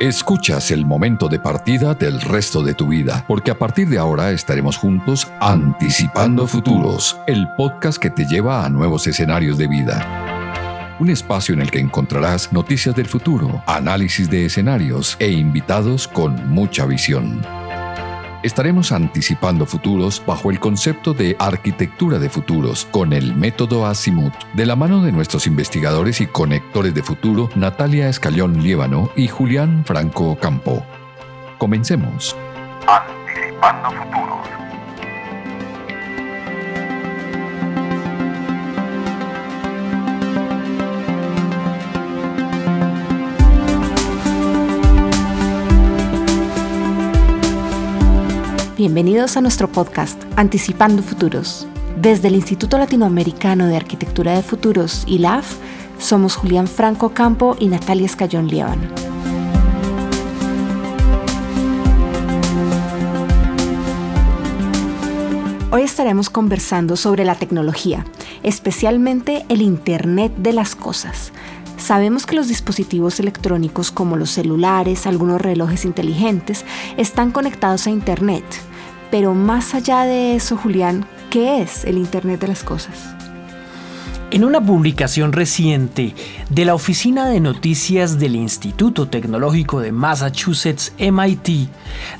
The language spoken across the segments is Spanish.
Escuchas el momento de partida del resto de tu vida, porque a partir de ahora estaremos juntos anticipando futuros, el podcast que te lleva a nuevos escenarios de vida. Un espacio en el que encontrarás noticias del futuro, análisis de escenarios e invitados con mucha visión estaremos anticipando futuros bajo el concepto de arquitectura de futuros con el método Azimuth, de la mano de nuestros investigadores y conectores de futuro Natalia Escalión Liébano y Julián Franco Campo. Comencemos. Anticipando futuros. Bienvenidos a nuestro podcast Anticipando Futuros. Desde el Instituto Latinoamericano de Arquitectura de Futuros, ILAF, somos Julián Franco Campo y Natalia Escayón Líbano. Hoy estaremos conversando sobre la tecnología, especialmente el Internet de las Cosas. Sabemos que los dispositivos electrónicos como los celulares, algunos relojes inteligentes, están conectados a Internet pero más allá de eso, Julián, ¿qué es el Internet de las Cosas? En una publicación reciente de la Oficina de Noticias del Instituto Tecnológico de Massachusetts, MIT,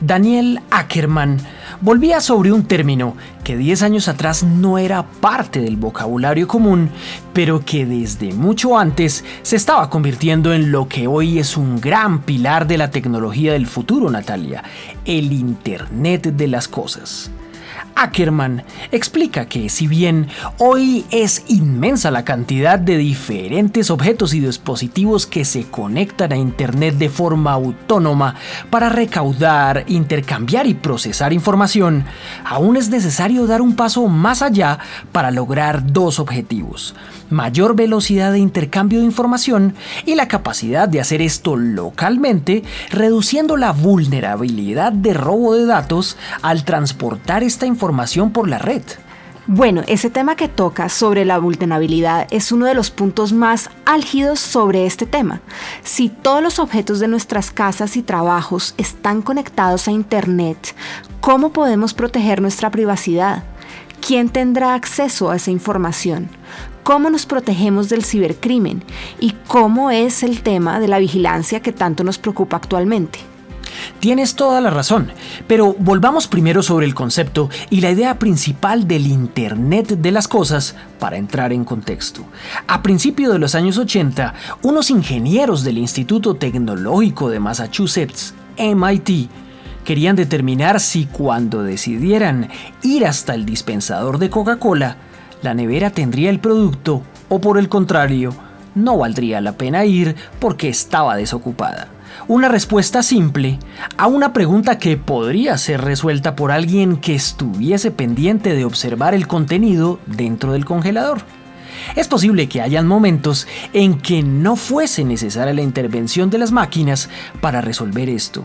Daniel Ackerman volvía sobre un término que 10 años atrás no era parte del vocabulario común, pero que desde mucho antes se estaba convirtiendo en lo que hoy es un gran pilar de la tecnología del futuro, Natalia, el Internet de las Cosas. Ackerman explica que si bien hoy es inmensa la cantidad de diferentes objetos y dispositivos que se conectan a Internet de forma autónoma para recaudar, intercambiar y procesar información, aún es necesario dar un paso más allá para lograr dos objetivos mayor velocidad de intercambio de información y la capacidad de hacer esto localmente, reduciendo la vulnerabilidad de robo de datos al transportar esta información por la red. Bueno, ese tema que toca sobre la vulnerabilidad es uno de los puntos más álgidos sobre este tema. Si todos los objetos de nuestras casas y trabajos están conectados a Internet, ¿cómo podemos proteger nuestra privacidad? ¿Quién tendrá acceso a esa información? cómo nos protegemos del cibercrimen y cómo es el tema de la vigilancia que tanto nos preocupa actualmente. Tienes toda la razón, pero volvamos primero sobre el concepto y la idea principal del Internet de las Cosas para entrar en contexto. A principios de los años 80, unos ingenieros del Instituto Tecnológico de Massachusetts, MIT, querían determinar si cuando decidieran ir hasta el dispensador de Coca-Cola, la nevera tendría el producto o por el contrario, no valdría la pena ir porque estaba desocupada. Una respuesta simple a una pregunta que podría ser resuelta por alguien que estuviese pendiente de observar el contenido dentro del congelador. Es posible que hayan momentos en que no fuese necesaria la intervención de las máquinas para resolver esto,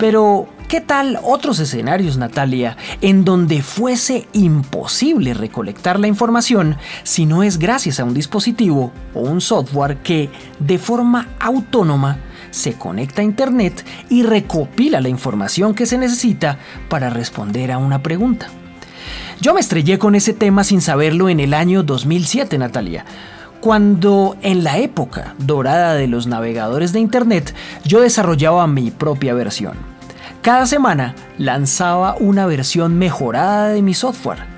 pero, ¿qué tal otros escenarios, Natalia, en donde fuese imposible recolectar la información si no es gracias a un dispositivo o un software que, de forma autónoma, se conecta a Internet y recopila la información que se necesita para responder a una pregunta? Yo me estrellé con ese tema sin saberlo en el año 2007, Natalia cuando en la época dorada de los navegadores de Internet yo desarrollaba mi propia versión. Cada semana lanzaba una versión mejorada de mi software,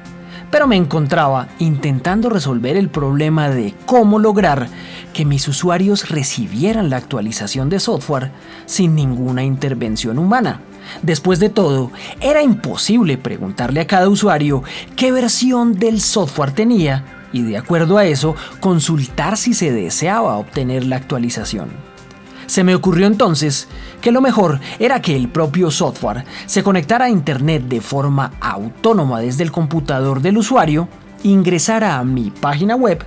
pero me encontraba intentando resolver el problema de cómo lograr que mis usuarios recibieran la actualización de software sin ninguna intervención humana. Después de todo, era imposible preguntarle a cada usuario qué versión del software tenía y de acuerdo a eso consultar si se deseaba obtener la actualización. Se me ocurrió entonces que lo mejor era que el propio software se conectara a Internet de forma autónoma desde el computador del usuario, ingresara a mi página web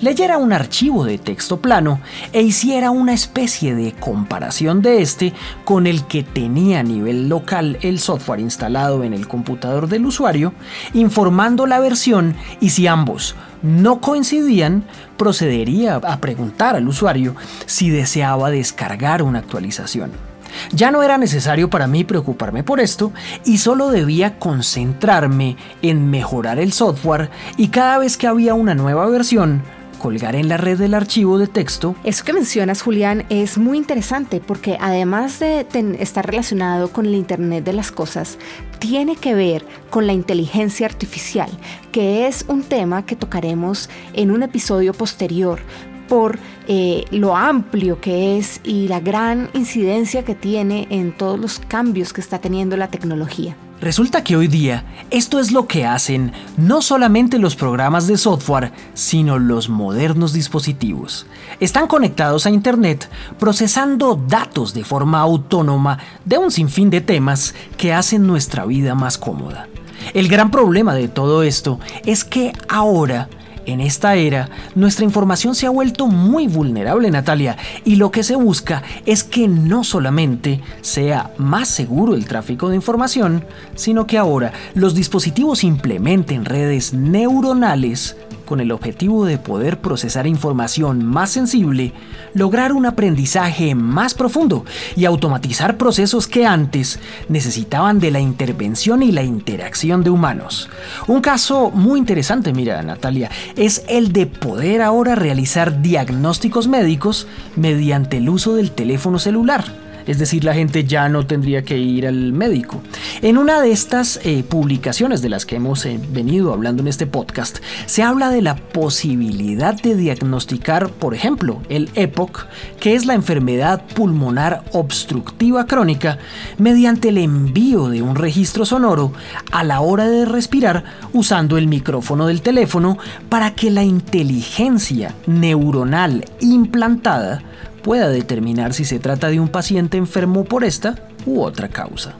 leyera un archivo de texto plano e hiciera una especie de comparación de este con el que tenía a nivel local el software instalado en el computador del usuario, informando la versión y si ambos no coincidían, procedería a preguntar al usuario si deseaba descargar una actualización. Ya no era necesario para mí preocuparme por esto y solo debía concentrarme en mejorar el software y cada vez que había una nueva versión, colgar en la red del archivo de texto. Eso que mencionas, Julián, es muy interesante porque además de estar relacionado con el Internet de las Cosas, tiene que ver con la inteligencia artificial, que es un tema que tocaremos en un episodio posterior por eh, lo amplio que es y la gran incidencia que tiene en todos los cambios que está teniendo la tecnología. Resulta que hoy día esto es lo que hacen no solamente los programas de software, sino los modernos dispositivos. Están conectados a Internet procesando datos de forma autónoma de un sinfín de temas que hacen nuestra vida más cómoda. El gran problema de todo esto es que ahora en esta era, nuestra información se ha vuelto muy vulnerable, Natalia, y lo que se busca es que no solamente sea más seguro el tráfico de información, sino que ahora los dispositivos implementen redes neuronales con el objetivo de poder procesar información más sensible, lograr un aprendizaje más profundo y automatizar procesos que antes necesitaban de la intervención y la interacción de humanos. Un caso muy interesante, mira Natalia, es el de poder ahora realizar diagnósticos médicos mediante el uso del teléfono celular es decir, la gente ya no tendría que ir al médico. En una de estas eh, publicaciones de las que hemos eh, venido hablando en este podcast, se habla de la posibilidad de diagnosticar, por ejemplo, el EPOC, que es la enfermedad pulmonar obstructiva crónica, mediante el envío de un registro sonoro a la hora de respirar usando el micrófono del teléfono para que la inteligencia neuronal implantada pueda determinar si se trata de un paciente enfermo por esta u otra causa.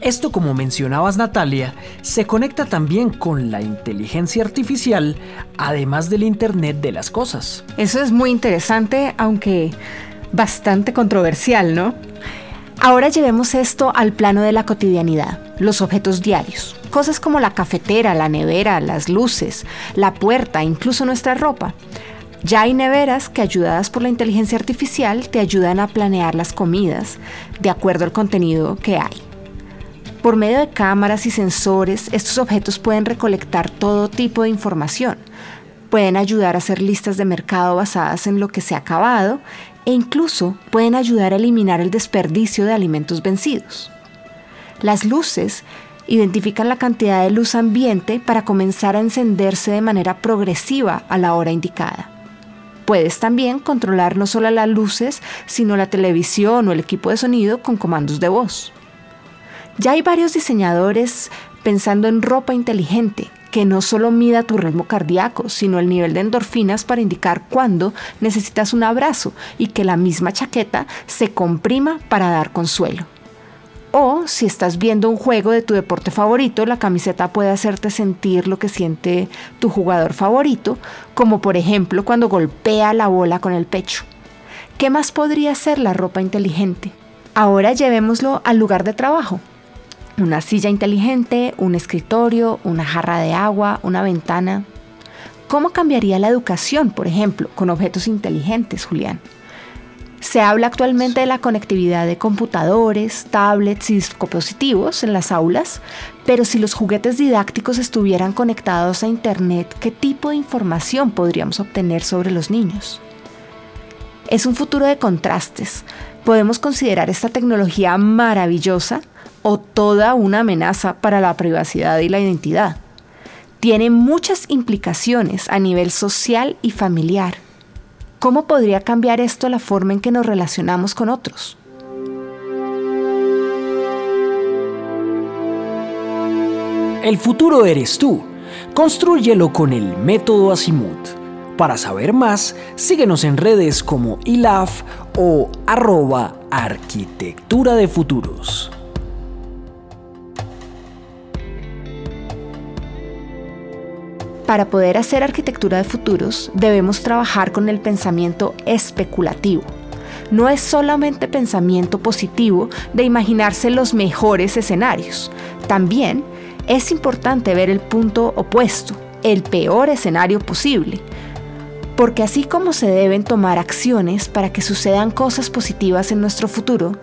Esto, como mencionabas Natalia, se conecta también con la inteligencia artificial, además del Internet de las Cosas. Eso es muy interesante, aunque bastante controversial, ¿no? Ahora llevemos esto al plano de la cotidianidad, los objetos diarios, cosas como la cafetera, la nevera, las luces, la puerta, incluso nuestra ropa. Ya hay neveras que ayudadas por la inteligencia artificial te ayudan a planear las comidas de acuerdo al contenido que hay. Por medio de cámaras y sensores, estos objetos pueden recolectar todo tipo de información. Pueden ayudar a hacer listas de mercado basadas en lo que se ha acabado e incluso pueden ayudar a eliminar el desperdicio de alimentos vencidos. Las luces identifican la cantidad de luz ambiente para comenzar a encenderse de manera progresiva a la hora indicada. Puedes también controlar no solo las luces, sino la televisión o el equipo de sonido con comandos de voz. Ya hay varios diseñadores pensando en ropa inteligente que no solo mida tu ritmo cardíaco, sino el nivel de endorfinas para indicar cuándo necesitas un abrazo y que la misma chaqueta se comprima para dar consuelo. O si estás viendo un juego de tu deporte favorito, la camiseta puede hacerte sentir lo que siente tu jugador favorito, como por ejemplo cuando golpea la bola con el pecho. ¿Qué más podría ser la ropa inteligente? Ahora llevémoslo al lugar de trabajo. Una silla inteligente, un escritorio, una jarra de agua, una ventana. ¿Cómo cambiaría la educación, por ejemplo, con objetos inteligentes, Julián? Se habla actualmente de la conectividad de computadores, tablets y dispositivos en las aulas, pero si los juguetes didácticos estuvieran conectados a Internet, ¿qué tipo de información podríamos obtener sobre los niños? Es un futuro de contrastes. Podemos considerar esta tecnología maravillosa o toda una amenaza para la privacidad y la identidad. Tiene muchas implicaciones a nivel social y familiar ¿Cómo podría cambiar esto la forma en que nos relacionamos con otros? El futuro eres tú. Construyelo con el método Azimuth. Para saber más, síguenos en redes como ilaf o arroba arquitectura de futuros. Para poder hacer arquitectura de futuros, debemos trabajar con el pensamiento especulativo. No es solamente pensamiento positivo de imaginarse los mejores escenarios. También es importante ver el punto opuesto, el peor escenario posible. Porque así como se deben tomar acciones para que sucedan cosas positivas en nuestro futuro,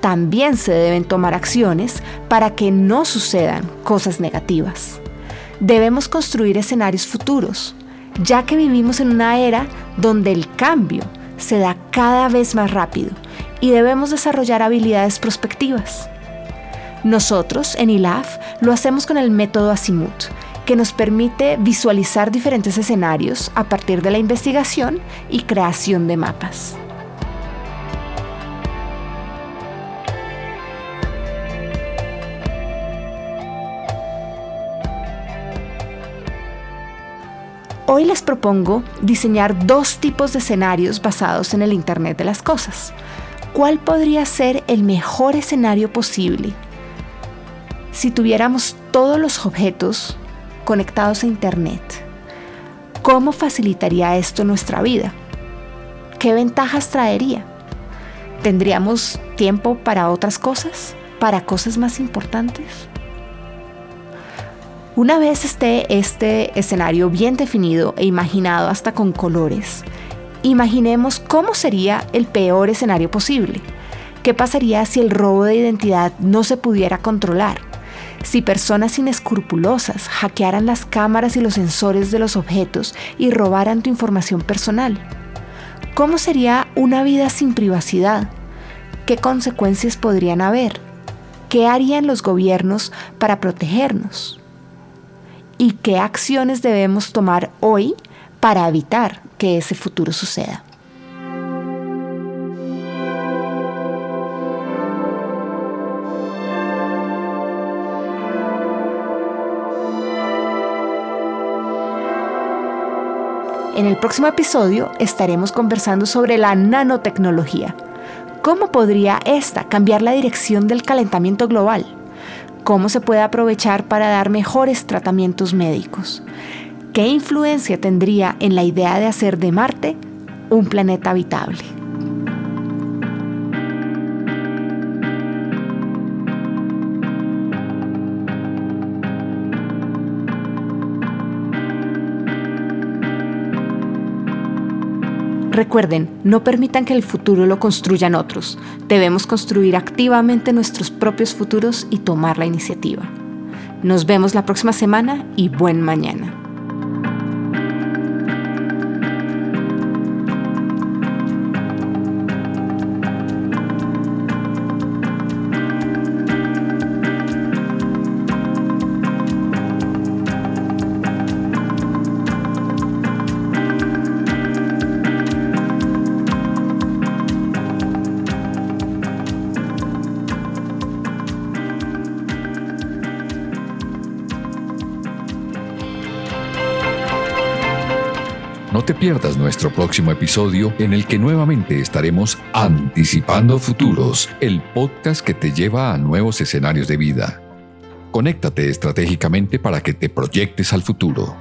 también se deben tomar acciones para que no sucedan cosas negativas. Debemos construir escenarios futuros, ya que vivimos en una era donde el cambio se da cada vez más rápido y debemos desarrollar habilidades prospectivas. Nosotros en ILAF lo hacemos con el método Asimut, que nos permite visualizar diferentes escenarios a partir de la investigación y creación de mapas. Hoy les propongo diseñar dos tipos de escenarios basados en el Internet de las Cosas. ¿Cuál podría ser el mejor escenario posible si tuviéramos todos los objetos conectados a Internet? ¿Cómo facilitaría esto nuestra vida? ¿Qué ventajas traería? ¿Tendríamos tiempo para otras cosas? ¿Para cosas más importantes? Una vez esté este escenario bien definido e imaginado hasta con colores, imaginemos cómo sería el peor escenario posible. ¿Qué pasaría si el robo de identidad no se pudiera controlar? Si personas inescrupulosas hackearan las cámaras y los sensores de los objetos y robaran tu información personal. ¿Cómo sería una vida sin privacidad? ¿Qué consecuencias podrían haber? ¿Qué harían los gobiernos para protegernos? Y qué acciones debemos tomar hoy para evitar que ese futuro suceda. En el próximo episodio estaremos conversando sobre la nanotecnología. ¿Cómo podría esta cambiar la dirección del calentamiento global? Cómo se puede aprovechar para dar mejores tratamientos médicos. ¿Qué influencia tendría en la idea de hacer de Marte un planeta habitable? Recuerden, no permitan que el futuro lo construyan otros. Debemos construir activamente nuestros propios futuros y tomar la iniciativa. Nos vemos la próxima semana y buen mañana. Te pierdas nuestro próximo episodio en el que nuevamente estaremos anticipando futuros, el podcast que te lleva a nuevos escenarios de vida. Conéctate estratégicamente para que te proyectes al futuro.